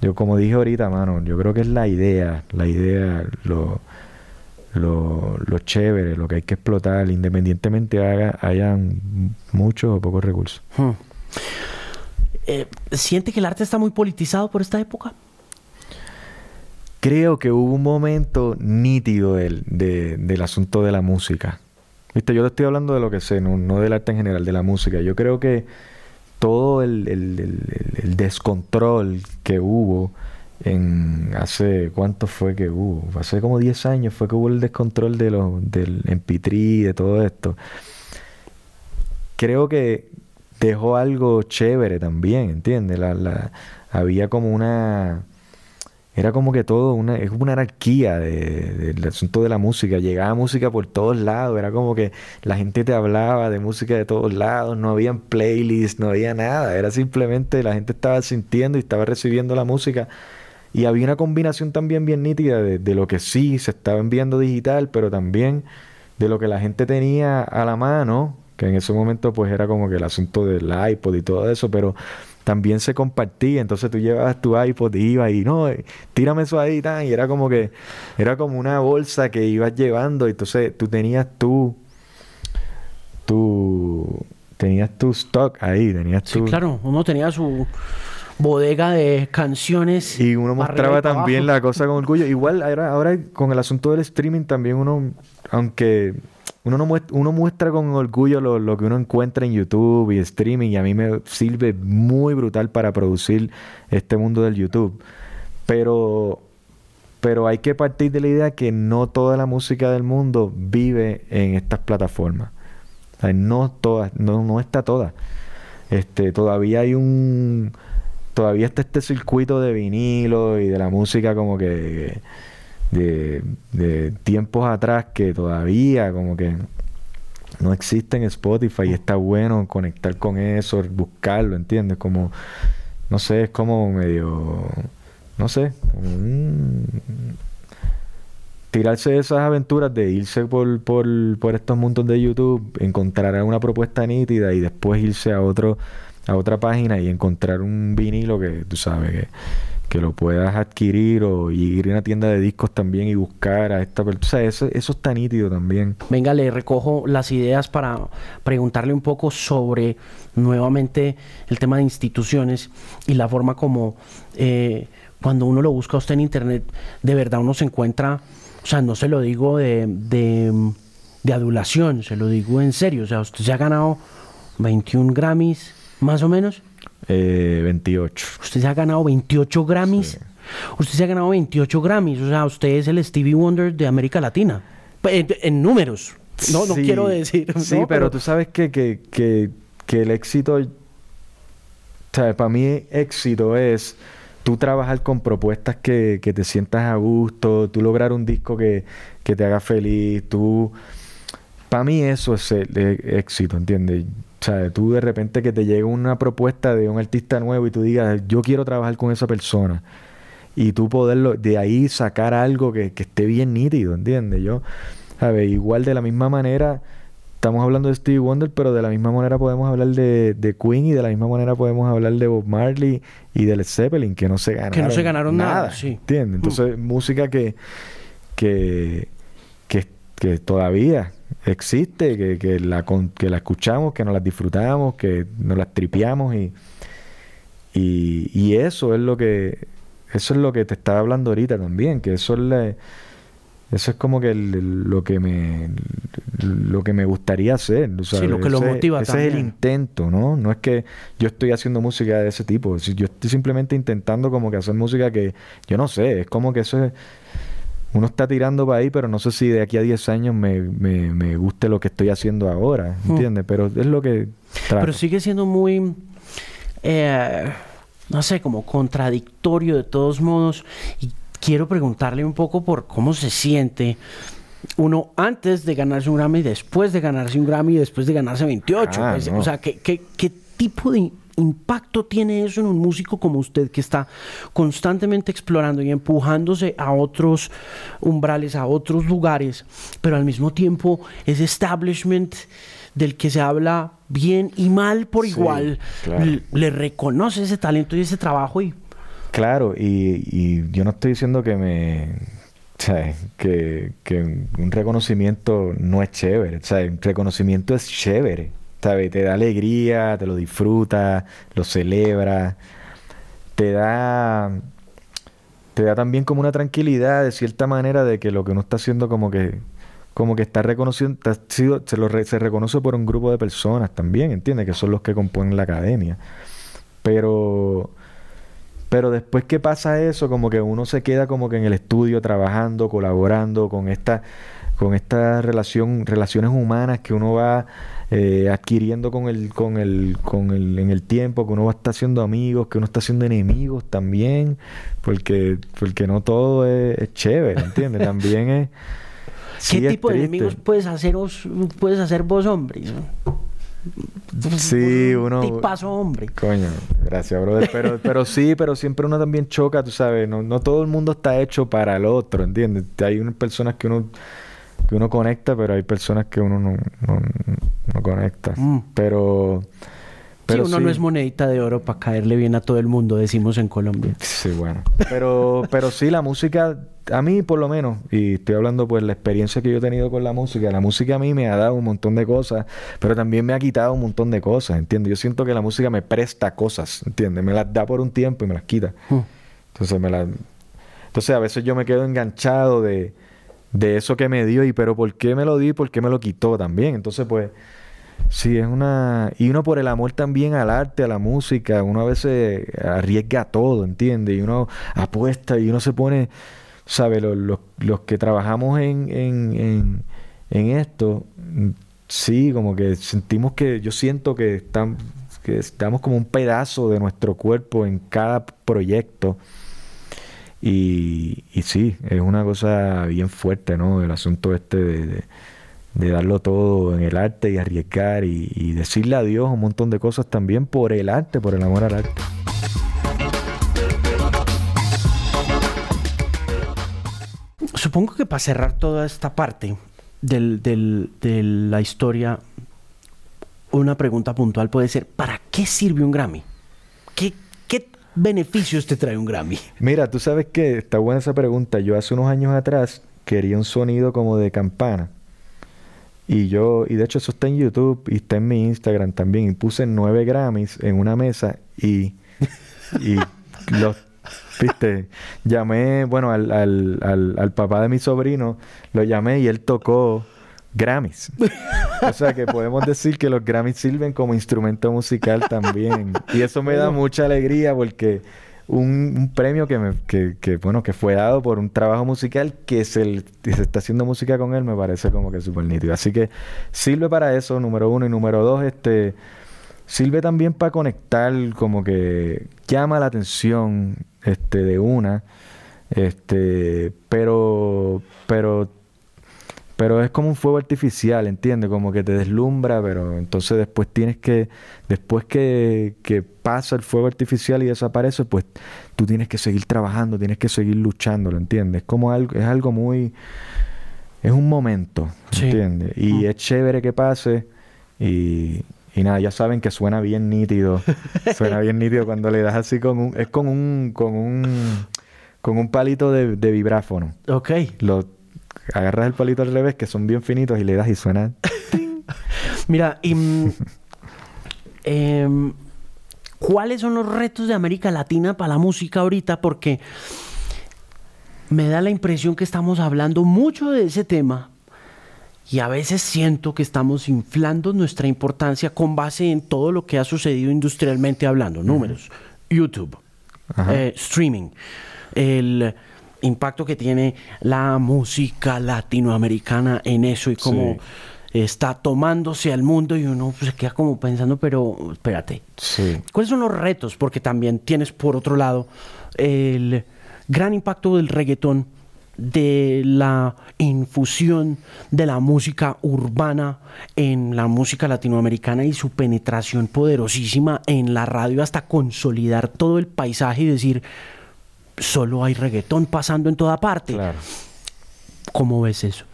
Yo como dije ahorita, mano, yo creo que es la idea, la idea, lo, lo, lo chévere, lo que hay que explotar, independientemente haga, hayan muchos o pocos recursos. Hmm. Eh, ¿Siente que el arte está muy politizado por esta época? Creo que hubo un momento nítido del, del asunto de la música. Viste, yo te estoy hablando de lo que sé, no, no del arte en general, de la música. Yo creo que todo el, descontrol que hubo en hace cuánto fue que hubo hace como 10 años fue que hubo el descontrol de los del MP3 de todo esto creo que dejó algo chévere también ¿entiendes? La, la, había como una era como que todo una, es una anarquía del asunto de la música. Llegaba música por todos lados, era como que la gente te hablaba de música de todos lados, no había playlists, no había nada, era simplemente la gente estaba sintiendo y estaba recibiendo la música. Y había una combinación también bien nítida de, de lo que sí se estaba enviando digital, pero también de lo que la gente tenía a la mano, que en ese momento pues era como que el asunto del iPod y todo eso, pero también se compartía. Entonces tú llevabas tu iPod y ibas y no, eh, tírame eso ahí, tan, y era como que, era como una bolsa que ibas llevando. Y entonces tú tenías tu, tu, tenías tu stock ahí, tenías tu... Sí, claro, uno tenía su bodega de canciones. Y uno mostraba también la cosa con orgullo. Igual ahora, ahora con el asunto del streaming también uno, aunque uno, no muestra, uno muestra con orgullo lo, que uno encuentra en YouTube y streaming y a mí me sirve muy brutal para producir este mundo del YouTube. Pero, pero hay que partir de la idea que no toda la música del mundo vive en estas plataformas. no todas, no, no está toda. Este, todavía hay un todavía está este circuito de vinilo y de la música como que de, tiempos atrás que todavía como que no existe en Spotify y está bueno conectar con eso, buscarlo, ¿entiendes? Como, no sé, es como medio, no sé, tirarse de esas aventuras de irse por, por, por estos mundos de YouTube, encontrar una propuesta nítida y después irse a otro a otra página y encontrar un vinilo que tú sabes que que lo puedas adquirir o ir a una tienda de discos también y buscar a esta persona. O eso, eso está nítido también. Venga, le recojo las ideas para preguntarle un poco sobre nuevamente el tema de instituciones y la forma como eh, cuando uno lo busca usted en internet, de verdad uno se encuentra, o sea, no se lo digo de, de adulación, se lo digo en serio, o sea, usted se ha ganado 21 Grammys, más o menos. 28. Eh, usted se ha ganado 28 Grammys. Usted se ha ganado 28 Grammys. O sea, usted es el Stevie Wonder de América Latina. En, números. No, no quiero decir. Sí, pero, tú sabes que, que, que, que el éxito. O sea, para mí, éxito es tú trabajar con propuestas que, que, te sientas a gusto, tú lograr un disco que, que te haga feliz, tú... Para mí eso es el éxito, ¿entiendes? O sea, tú de repente que te llegue una propuesta de un artista nuevo y tú digas, yo quiero trabajar con esa persona. Y tú poderlo, de ahí sacar algo que, esté bien nítido, ¿entiendes? Yo, ¿sabes? Igual de la misma manera, estamos hablando de Stevie Wonder, pero de la misma manera podemos hablar de, de, Queen y de la misma manera podemos hablar de Bob Marley y de Led Zeppelin, que no se ganaron, que no se ganaron nada, sí. ¿entiendes? Entonces, mm. música que, que, que, que todavía existe, que, que, la, que la escuchamos, que nos la disfrutamos, que nos la tripeamos y, y, eso es lo que eso es lo que te estaba hablando ahorita también, que eso es eso es como que lo que me lo que me gustaría hacer, Sí, lo que lo motiva ese es el intento, ¿no? No es que yo estoy haciendo música de ese tipo, yo estoy simplemente intentando como que hacer música que yo no sé, es como que eso es uno está tirando para ahí, pero no sé si de aquí a 10 años me, me, guste lo que estoy haciendo ahora, hmm. ¿entiendes? Pero es lo que... Pero sigue siendo muy, eh, no sé, como contradictorio de todos modos. Y quiero preguntarle un poco por cómo se siente uno antes de ganarse un Grammy, después de ganarse un Grammy, después de ganarse 28. Ah, pues, o sea, ¿qué, qué, qué tipo de impacto tiene eso en un músico como usted que está constantemente explorando y empujándose a otros umbrales, a otros lugares, pero al mismo tiempo ese establishment del que se habla bien y mal por igual, le, reconoce ese talento y ese trabajo y... Claro, y, yo no estoy diciendo que me... que, que un reconocimiento no es chévere. O sea, un reconocimiento es chévere. Te da alegría, te lo disfruta, lo celebra, te da te da también como una tranquilidad de cierta manera de que lo que uno está haciendo como que como que está reconociendo se, lo se reconoce por un grupo de personas también, ¿entiendes? Que son los que componen la academia. Pero pero después que pasa eso, como que uno se queda como que en el estudio trabajando, colaborando con esta con esta relación relaciones humanas que uno va eh, adquiriendo con el, con el, con el, en el tiempo, que uno va a estar haciendo amigos, que uno está haciendo enemigos también, porque, porque no todo es, chévere, ¿entiendes? También es... ¿Qué tipo de enemigos puedes hacer, puedes hacer vos, hombres? Sí, uno. Tipazo hombre. Coño, gracias, brother. Pero, pero sí, pero siempre uno también choca, tú sabes. No, no todo el mundo está hecho para el otro, ¿entiendes? Hay unas personas que uno que uno conecta, pero hay personas que uno no, no, conecta. Mm. Pero... Pero sí, uno no es monedita de oro para caerle bien a todo el mundo, decimos en Colombia. Sí, bueno. Pero, pero sí, la música, a mí por lo menos, y estoy hablando pues la experiencia que yo he tenido con la música, la música a mí me ha dado un montón de cosas, pero también me ha quitado un montón de cosas, ¿entiendes? Yo siento que la música me presta cosas, ¿entiendes? Me las da por un tiempo y me las quita. Mm. Entonces me las... Entonces a veces yo me quedo enganchado de de eso que me dio y pero ¿por qué me lo dio y por qué me lo quitó también? Entonces pues sí es una y uno por el amor también al arte, a la música, uno a veces arriesga todo, ¿entiendes? Y uno apuesta y uno se pone, ¿sabes? Los, los, que trabajamos en, en, en, en, esto, sí, como que sentimos que yo siento que están que estamos como un pedazo de nuestro cuerpo en cada proyecto y, sí, es una cosa bien fuerte, ¿no? El asunto este de, darlo todo en el arte y arriesgar y, decirle a Dios un montón de cosas también por el arte, por el amor al arte. Supongo que para cerrar toda esta parte del, del, de la historia, una pregunta puntual puede ser, ¿para qué sirve un Grammy? ¿Qué, qué beneficios te trae un Grammy? Mira, tú sabes que está buena esa pregunta. Yo hace unos años atrás quería un sonido como de campana. Y yo, y de hecho eso está en YouTube y está en mi Instagram también. Y puse nueve Grammys en una mesa y, y los, viste, llamé, bueno, al, al, al, al papá de mi sobrino, lo llamé y él tocó Grammys. o sea que podemos decir que los Grammys sirven como instrumento musical también. Y eso me da mucha alegría porque un, premio que, me, que, bueno, que fue dado por un trabajo musical que se, se está haciendo música con él me parece como que súper nítido. Así que sirve para eso, número uno. Y número dos, este... Sirve también para conectar, como que llama la atención este, de una, este, pero, pero pero es como un fuego artificial, ¿entiendes? Como que te deslumbra, pero entonces después tienes que, después que, que pasa el fuego artificial y desaparece, pues tú tienes que seguir trabajando, tienes que seguir luchando, ¿lo entiendes? Es como algo, es algo muy, es un momento, ¿entiendes? Y mm. es chévere que pase y, y nada, ya saben que suena bien nítido, suena bien nítido cuando le das así con un, es con un, con un, con un palito de, de vibráfono. Ok. Lo agarras el palito al revés, que son bien finitos, y le das y suena. Mira, y, mm, em, ¿cuáles son los retos de América Latina para la música ahorita? Porque me da la impresión que estamos hablando mucho de ese tema y a veces siento que estamos inflando nuestra importancia con base en todo lo que ha sucedido industrialmente hablando. Números, YouTube, eh, streaming, el impacto que tiene la música latinoamericana en eso y cómo está tomándose al mundo y uno se queda como pensando, pero espérate, ¿cuáles son los retos? Porque también tienes por otro lado el gran impacto del reggaetón, de la infusión de la música urbana en la música latinoamericana y su penetración poderosísima en la radio hasta consolidar todo el paisaje y decir, solo hay reggaetón pasando en toda parte. Claro. ¿Cómo ves eso?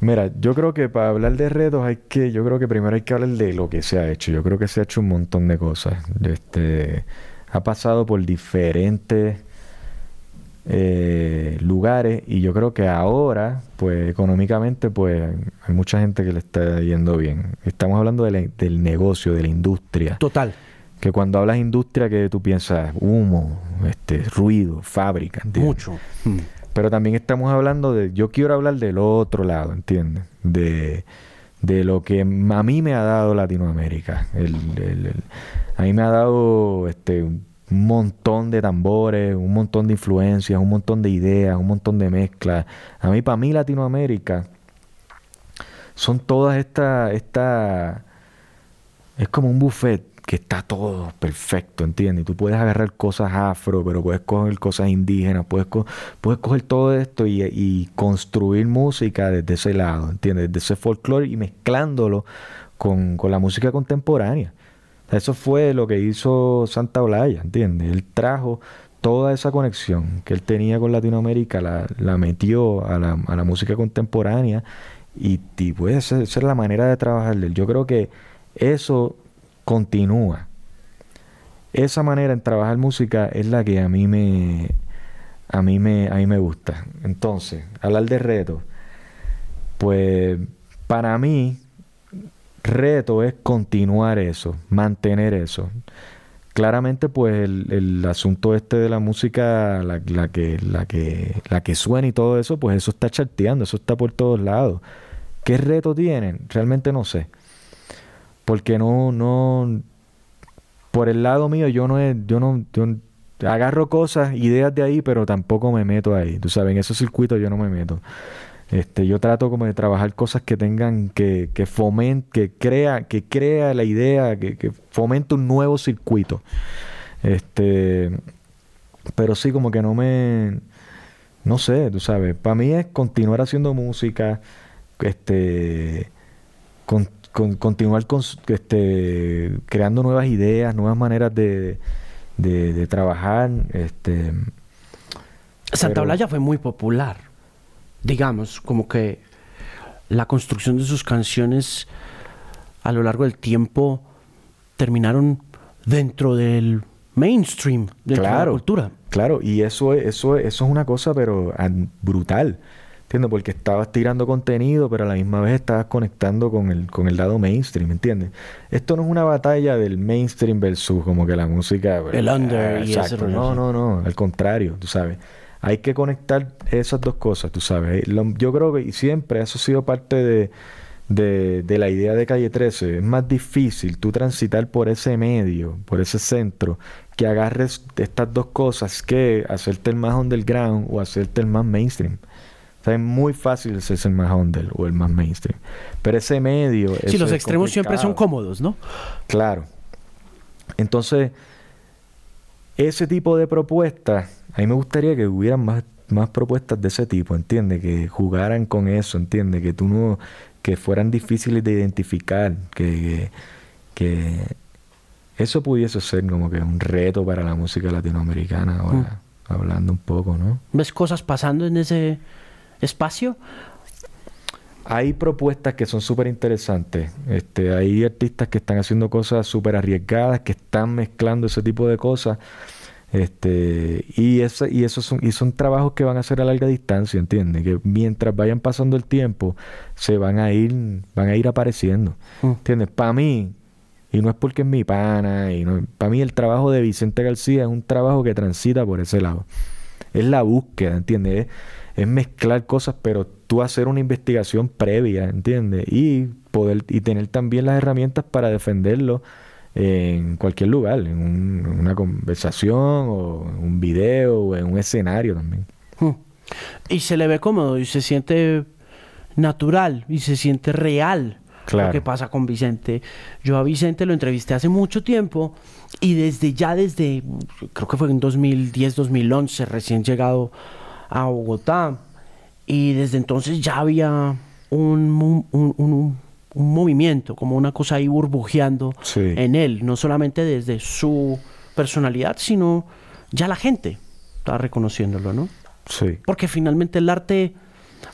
Mira, yo creo que para hablar de retos hay que, yo creo que primero hay que hablar de lo que se ha hecho. Yo creo que se ha hecho un montón de cosas. Este, ha pasado por diferentes eh, lugares y yo creo que ahora, pues económicamente, pues hay mucha gente que le está yendo bien. Estamos hablando del negocio, de la industria. Total que cuando hablas industria que tú piensas humo, este, ruido, fábrica, Mucho. Mm. Pero también estamos hablando de, yo quiero hablar del otro lado, ¿entiendes? De, de lo que a mí me ha dado Latinoamérica. El, a mí me ha dado este, un montón de tambores, un montón de influencias, un montón de ideas, un montón de mezclas. A mí, para mí Latinoamérica, son todas estas, esta, es como un buffet que está todo perfecto, ¿entiendes? Y tú puedes agarrar cosas afro, pero puedes coger cosas indígenas, puedes, puedes coger todo esto y, construir música desde ese lado, ¿entiendes? Desde ese folclore y mezclándolo con, la música contemporánea. Eso fue lo que hizo Santa Olaya, ¿entiendes? Él trajo toda esa conexión que él tenía con Latinoamérica, la, la metió a la, a la, música contemporánea y, y ser la manera de trabajar de él. Yo creo que eso continúa. Esa manera en trabajar música es la que a mí me a mí me a mí me gusta. Entonces, hablar de reto, pues para mí reto es continuar eso, mantener eso. Claramente, pues el, el asunto este de la música, la, la, que, la, que, la que suena y todo eso, pues eso está charteando, eso está por todos lados. ¿Qué reto tienen? Realmente no sé. Porque no, no, por el lado mío yo no, yo no, yo agarro cosas, ideas de ahí, pero tampoco me meto ahí. Tú sabes, en esos circuitos yo no me meto. Este, yo trato como de trabajar cosas que tengan, que, que que crea, que crea la idea, que, que fomente un nuevo circuito. Este, pero sí, como que no me, no sé, tú sabes, para mí es continuar haciendo música, este, continuar con, este, creando nuevas ideas, nuevas maneras de, de, trabajar. Este, Santa Olaya fue muy popular, digamos, como que la construcción de sus canciones a lo largo del tiempo terminaron dentro del mainstream de la cultura. Claro, y eso, eso, eso es una cosa, pero brutal. ¿Entiendes? Porque estabas tirando contenido, pero a la misma vez estabas conectando con el, con el lado mainstream, ¿entiendes? Esto no es una batalla del mainstream versus como que la música... El under y eso. No, no, no. Al contrario, tú sabes. Hay que conectar esas dos cosas, tú sabes. Yo creo que siempre eso ha sido parte de de, la idea de calle 13. Es más difícil tú transitar por ese medio, por ese centro, que agarres estas dos cosas que hacerte el más underground o hacerte el más mainstream. O sea, es muy fácil ser el más under o el más mainstream. Pero ese medio. Sí, los extremos siempre son cómodos, ¿no? Claro. Entonces, ese tipo de propuestas, a mí me gustaría que hubieran más, más propuestas de ese tipo, ¿entiendes? Que jugaran con eso, ¿entiendes? Que tú no que fueran difíciles de identificar, que, que, eso pudiese ser como que un reto para la música latinoamericana ahora, mm. hablando un poco, ¿no? ¿Ves cosas pasando en ese espacio? Hay propuestas que son súper interesantes. Este, hay artistas que están haciendo cosas súper arriesgadas, que están mezclando ese tipo de cosas. Este, y, ese, y esos son, y son trabajos que van a ser a larga distancia, ¿entiendes? Que mientras vayan pasando el tiempo, se van a ir, van a ir apareciendo. Mm. ¿Entiendes? Para mí, y no es porque es mi pana, y no, para mí el trabajo de Vicente García es un trabajo que transita por ese lado. Es la búsqueda, ¿entiendes? Es, es mezclar cosas, pero tú hacer una investigación previa, ¿entiendes? Y poder, y tener también las herramientas para defenderlo en cualquier lugar, en, una conversación o en un video o en un escenario también. Hmm. Y se le ve cómodo y se siente natural y se siente real lo que pasa con Vicente. Yo a Vicente lo entrevisté hace mucho tiempo y desde ya, desde, creo que fue en 2010, 2011, recién llegado a Bogotá, y desde entonces ya había un, un un movimiento, como una cosa ahí burbujeando en él, no solamente desde su personalidad, sino ya la gente está reconociéndolo, ¿no? Sí. Porque finalmente el arte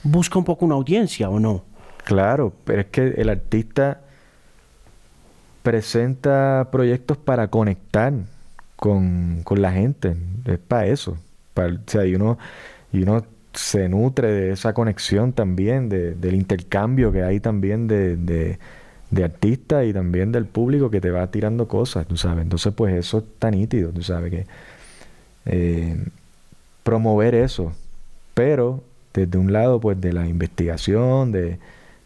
busca un poco una audiencia, ¿o no? Claro, pero es que el artista presenta proyectos para conectar con, la gente, es para eso. Para, o sea, y uno, y uno se nutre de esa conexión también, de, del intercambio que hay también de, de, artistas y también del público que te va tirando cosas, tú sabes. Entonces, pues eso está nítido, tú sabes que eh, promover eso, pero desde un lado, pues de la investigación, de,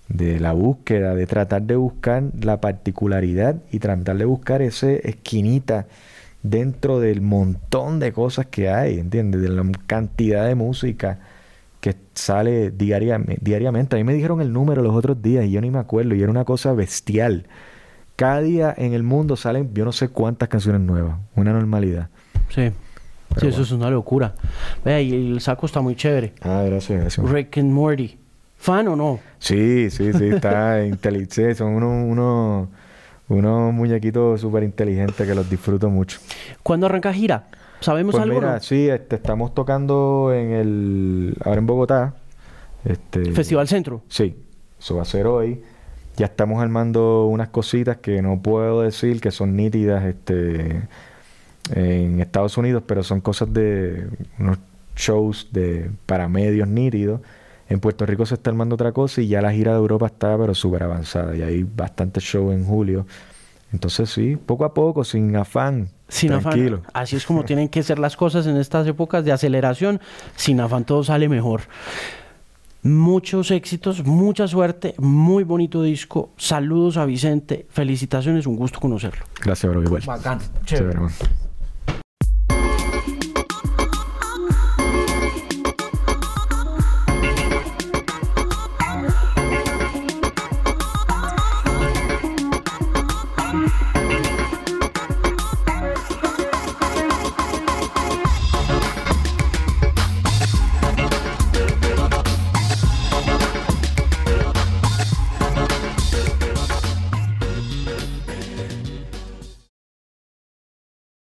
de la búsqueda, de tratar de buscar la particularidad y tratar de buscar ese esquinita dentro del montón de cosas que hay, ¿entiendes? De la cantidad de música que sale diariamente. A mí me dijeron el número los otros días y yo ni me acuerdo y era una cosa bestial. Cada día en el mundo salen yo no sé cuántas canciones nuevas, una normalidad. Sí. sí, eso es una locura. Vea, y el saco está muy chévere. Ah, gracias, gracias. Rick and Morty. ¿Fan o no? Sí, sí, sí, está inteligente. Son unos, unos, unos muñequitos súper inteligentes que los disfruto mucho. ¿Cuándo arranca gira? ¿Sabemos pues Mira, sí, este, estamos tocando en el. Ahora en Bogotá. Este, Festival Centro. Sí, eso va a ser hoy. Ya estamos armando unas cositas que no puedo decir que son nítidas este, en Estados Unidos, pero son cosas de unos shows de para medios nítidos. En Puerto Rico se está armando otra cosa y ya la gira de Europa está pero súper avanzada y hay bastantes shows en julio. Entonces sí, poco a poco, sin afán, sin Tranquilo. afán. Así es como tienen que ser las cosas en estas épocas de aceleración. Sin afán todo sale mejor. Muchos éxitos, mucha suerte, muy bonito disco. Saludos a Vicente, felicitaciones, un gusto conocerlo. Gracias, bro, igual. Bacán, chévere.